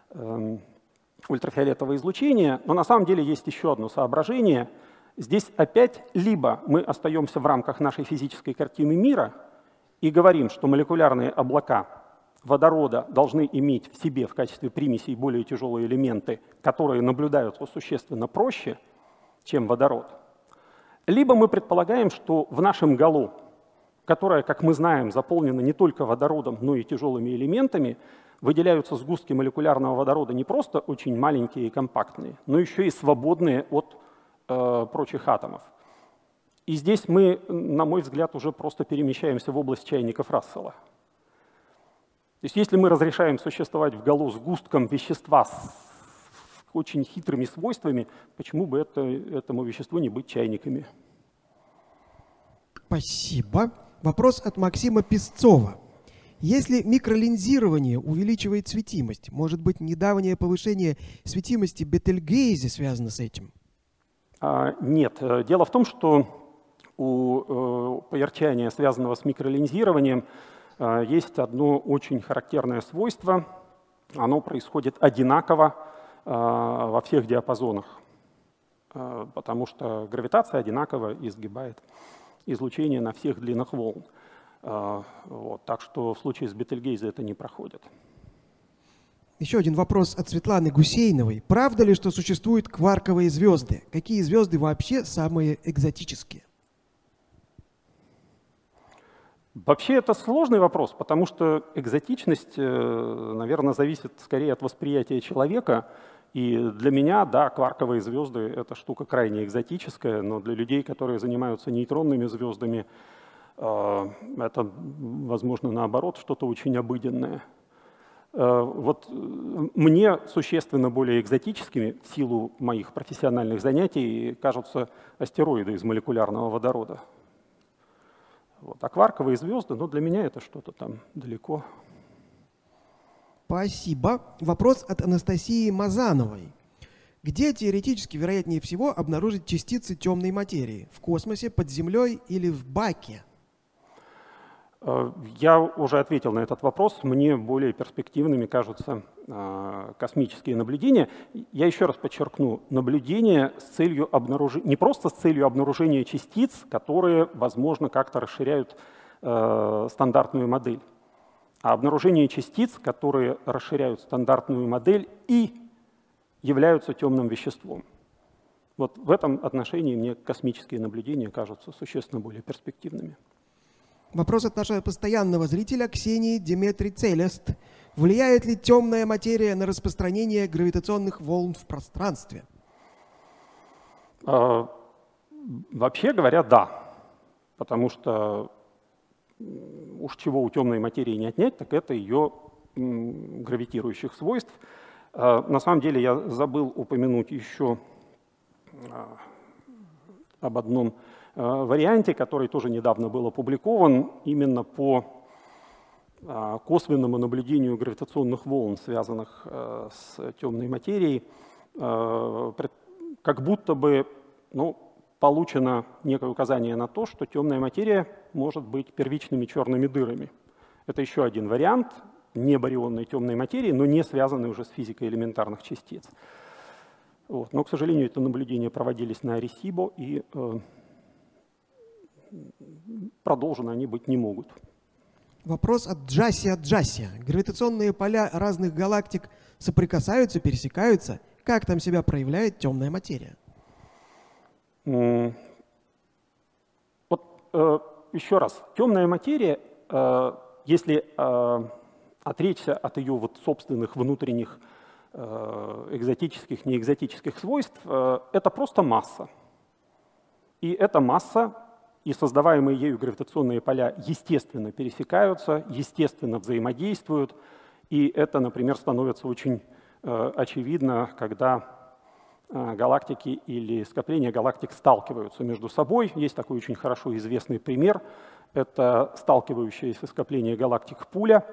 эм, ультрафиолетового излучения. Но на самом деле есть еще одно соображение. Здесь опять либо мы остаемся в рамках нашей физической картины мира и говорим, что молекулярные облака водорода должны иметь в себе в качестве примесей более тяжелые элементы, которые наблюдаются существенно проще, чем водород. Либо мы предполагаем, что в нашем галу, которое, как мы знаем, заполнено не только водородом, но и тяжелыми элементами, выделяются сгустки молекулярного водорода не просто очень маленькие и компактные, но еще и свободные от э, прочих атомов. И здесь мы, на мой взгляд, уже просто перемещаемся в область чайников Рассела. То есть если мы разрешаем существовать в галу густком вещества с очень хитрыми свойствами, почему бы это, этому веществу не быть чайниками? Спасибо. Вопрос от Максима Песцова. Если микролинзирование увеличивает светимость, может быть, недавнее повышение светимости Бетельгейзе связано с этим? А, нет. Дело в том, что у э, поярчания, связанного с микролинзированием, Э, есть одно очень характерное свойство. Оно происходит одинаково э, во всех диапазонах, э, потому что гравитация одинаково изгибает излучение на всех длинах волн. Вот, так что в случае с Бетельгейзе это не проходит. Еще один вопрос от Светланы Гусейновой. Правда ли, что существуют кварковые звезды? Какие звезды вообще самые экзотические? Вообще это сложный вопрос, потому что экзотичность, э, наверное, зависит скорее от восприятия человека. И для меня, да, кварковые звезды — это штука крайне экзотическая, но для людей, которые занимаются нейтронными звездами, э, это, возможно, наоборот, что-то очень обыденное. Э, вот мне существенно более экзотическими в силу моих профессиональных занятий кажутся астероиды из молекулярного водорода. Вот. А кварковые звезды, ну, для меня это что-то там далеко. Спасибо. Вопрос от Анастасии Мазановой. Где теоретически вероятнее всего обнаружить частицы темной материи? В космосе, под землей или в баке? Э, я уже ответил на этот вопрос. Мне более перспективными кажутся э, космические наблюдения. Я еще раз подчеркну, наблюдения с целью обнаружения, не просто с целью обнаружения частиц, которые, возможно, как-то расширяют э, стандартную модель, а обнаружение частиц, которые расширяют стандартную модель и являются темным веществом. Вот в этом отношении мне космические наблюдения кажутся существенно более перспективными. Вопрос от нашего постоянного зрителя Ксении Диметри Целест. Влияет ли темная материя на распространение гравитационных волн в пространстве? А, вообще говоря, да. Потому что уж чего у темной материи не отнять, так это ее гравитирующих свойств. А, на самом деле я забыл упомянуть еще а, об одном Э, варианте, который тоже недавно был опубликован, именно по косвенному наблюдению гравитационных волн, связанных с темной материей, как будто бы ну, получено некое указание на то, что темная материя может быть первичными черными дырами. Это еще один вариант не барионной темной материи, но не связанный уже с физикой элементарных частиц. Вот. Но, к сожалению, это наблюдения проводились на Аресибо, и продолжены они быть не могут. Вопрос от Джаси от Джаси. Гравитационные поля разных галактик соприкасаются, пересекаются. Как там себя проявляет темная материя? Вот э, еще раз. Темная материя, э, если э, отречься от ее вот собственных внутренних э, экзотических, неэкзотических свойств, это просто масса. И эта масса и создаваемые ею гравитационные поля естественно пересекаются, естественно взаимодействуют, и это, например, становится очень очевидно, когда галактики или скопления галактик сталкиваются между собой. Есть такой очень хорошо известный пример. Это сталкивающееся скопление галактик пуля,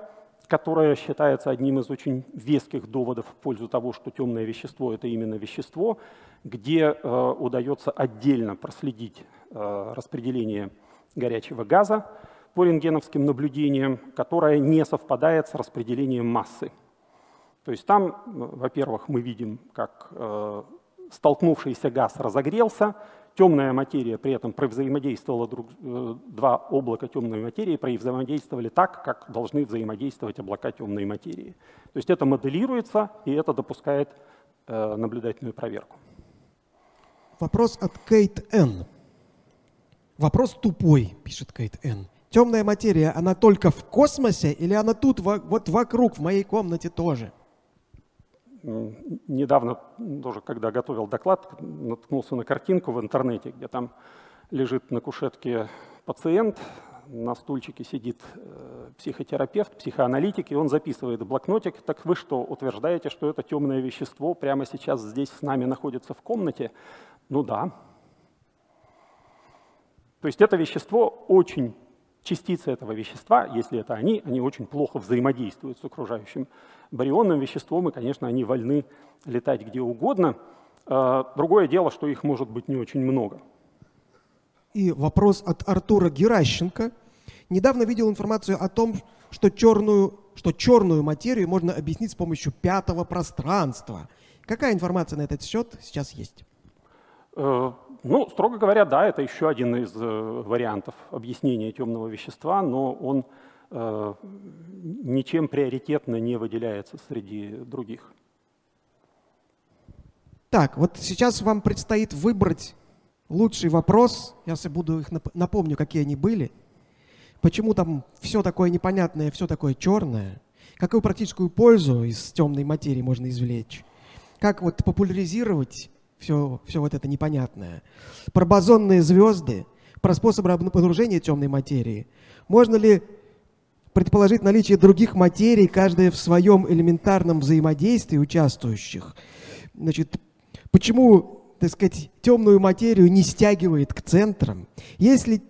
которое считается одним из очень веских доводов в пользу того, что темное вещество — это именно вещество, где э, удается отдельно проследить э, распределение горячего газа по рентгеновским наблюдениям, которое не совпадает с распределением массы. То есть там, во-первых, мы видим, как э, столкнувшийся газ разогрелся, темная материя при этом взаимодействовала друг, э, два облака темной материи взаимодействовали так, как должны взаимодействовать облака темной материи. То есть это моделируется, и это допускает э, наблюдательную проверку. Вопрос от Кейт Н. Вопрос тупой, пишет Кейт Н. Темная материя, она только в космосе или она тут, вот вокруг, в моей комнате тоже? Недавно тоже, когда готовил доклад, наткнулся на картинку в интернете, где там лежит на кушетке пациент, на стульчике сидит э, психотерапевт, психоаналитик, и он записывает в блокнотик, так вы что, утверждаете, что это темное вещество прямо сейчас здесь с нами находится в комнате? Ну да. То есть это вещество очень частицы этого вещества, если это они, они очень плохо взаимодействуют с окружающим барионным веществом, и, конечно, они вольны летать где угодно. А, другое дело, что их может быть не очень много. И вопрос от Артура Геращенко. Недавно видел информацию о том, что черную, что черную материю можно объяснить с помощью пятого пространства. Какая информация на этот счет сейчас есть? Ну, строго говоря, да, это еще один из э, вариантов объяснения темного вещества, но он э, ничем приоритетно не выделяется среди других. Так, вот сейчас вам предстоит выбрать лучший вопрос. Я буду их напомню, какие они были. Почему там все такое непонятное, все такое черное? Какую практическую пользу из темной материи можно извлечь? Как вот популяризировать все, все вот это непонятное. Про бозонные звезды, про способы обнаружения темной материи. Можно ли предположить наличие других материй, каждая в своем элементарном взаимодействии участвующих? Значит, почему, так сказать, темную материю не стягивает к центрам? Если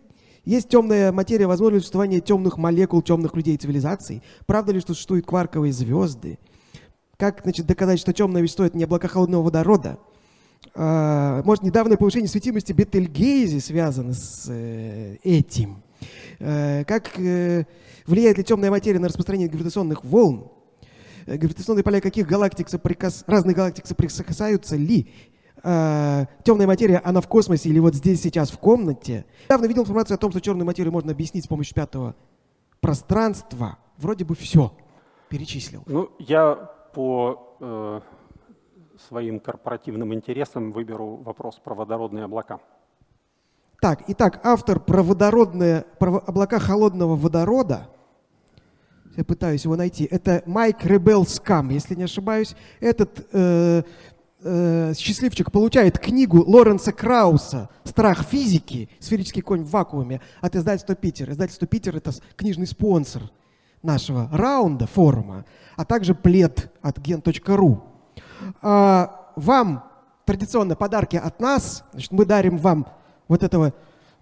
есть темная материя, возможно ли существование темных молекул, темных людей цивилизаций? Правда ли, что существуют кварковые звезды? Как значит, доказать, что темное вещество – это не облака холодного водорода? А, может, недавнее повышение светимости Бетельгейзе связано с э, этим. Э, как э, влияет ли темная материя на распространение гравитационных волн? Гравитационные поля каких галактик соприкас... разных галактик соприкасаются ли? темная материя, она в космосе или вот здесь сейчас в комнате. Недавно видел информацию о том, что черную материю можно объяснить с помощью пятого пространства. Вроде бы все перечислил. Ну, я по своим корпоративным интересам выберу вопрос про водородные облака. Так, итак, автор про водородные, про облака холодного водорода, я пытаюсь его найти, это Майк Ребелскам, если не ошибаюсь. Этот э, э, счастливчик получает книгу Лоренса Крауса «Страх физики. Сферический конь в вакууме» от издательства «Питер». Издательство «Питер» — это книжный спонсор нашего раунда, форума, а также плед от gen.ru. А, вам традиционно подарки от нас. Значит, мы дарим вам вот этого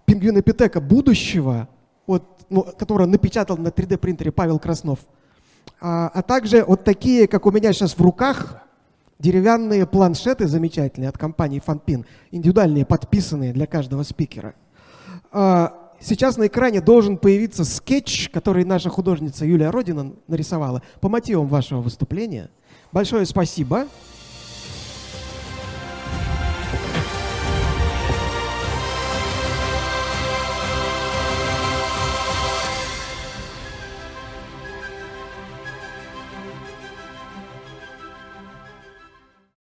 пингвина Питека будущего, вот, ну, которого напечатал на 3D принтере Павел Краснов. А, а также вот такие, как у меня сейчас в руках, деревянные планшеты замечательные от компании Funpin, индивидуальные, подписанные для каждого спикера. А, сейчас на экране должен появиться скетч, который наша художница Юлия Родина нарисовала по мотивам вашего выступления. Большое спасибо.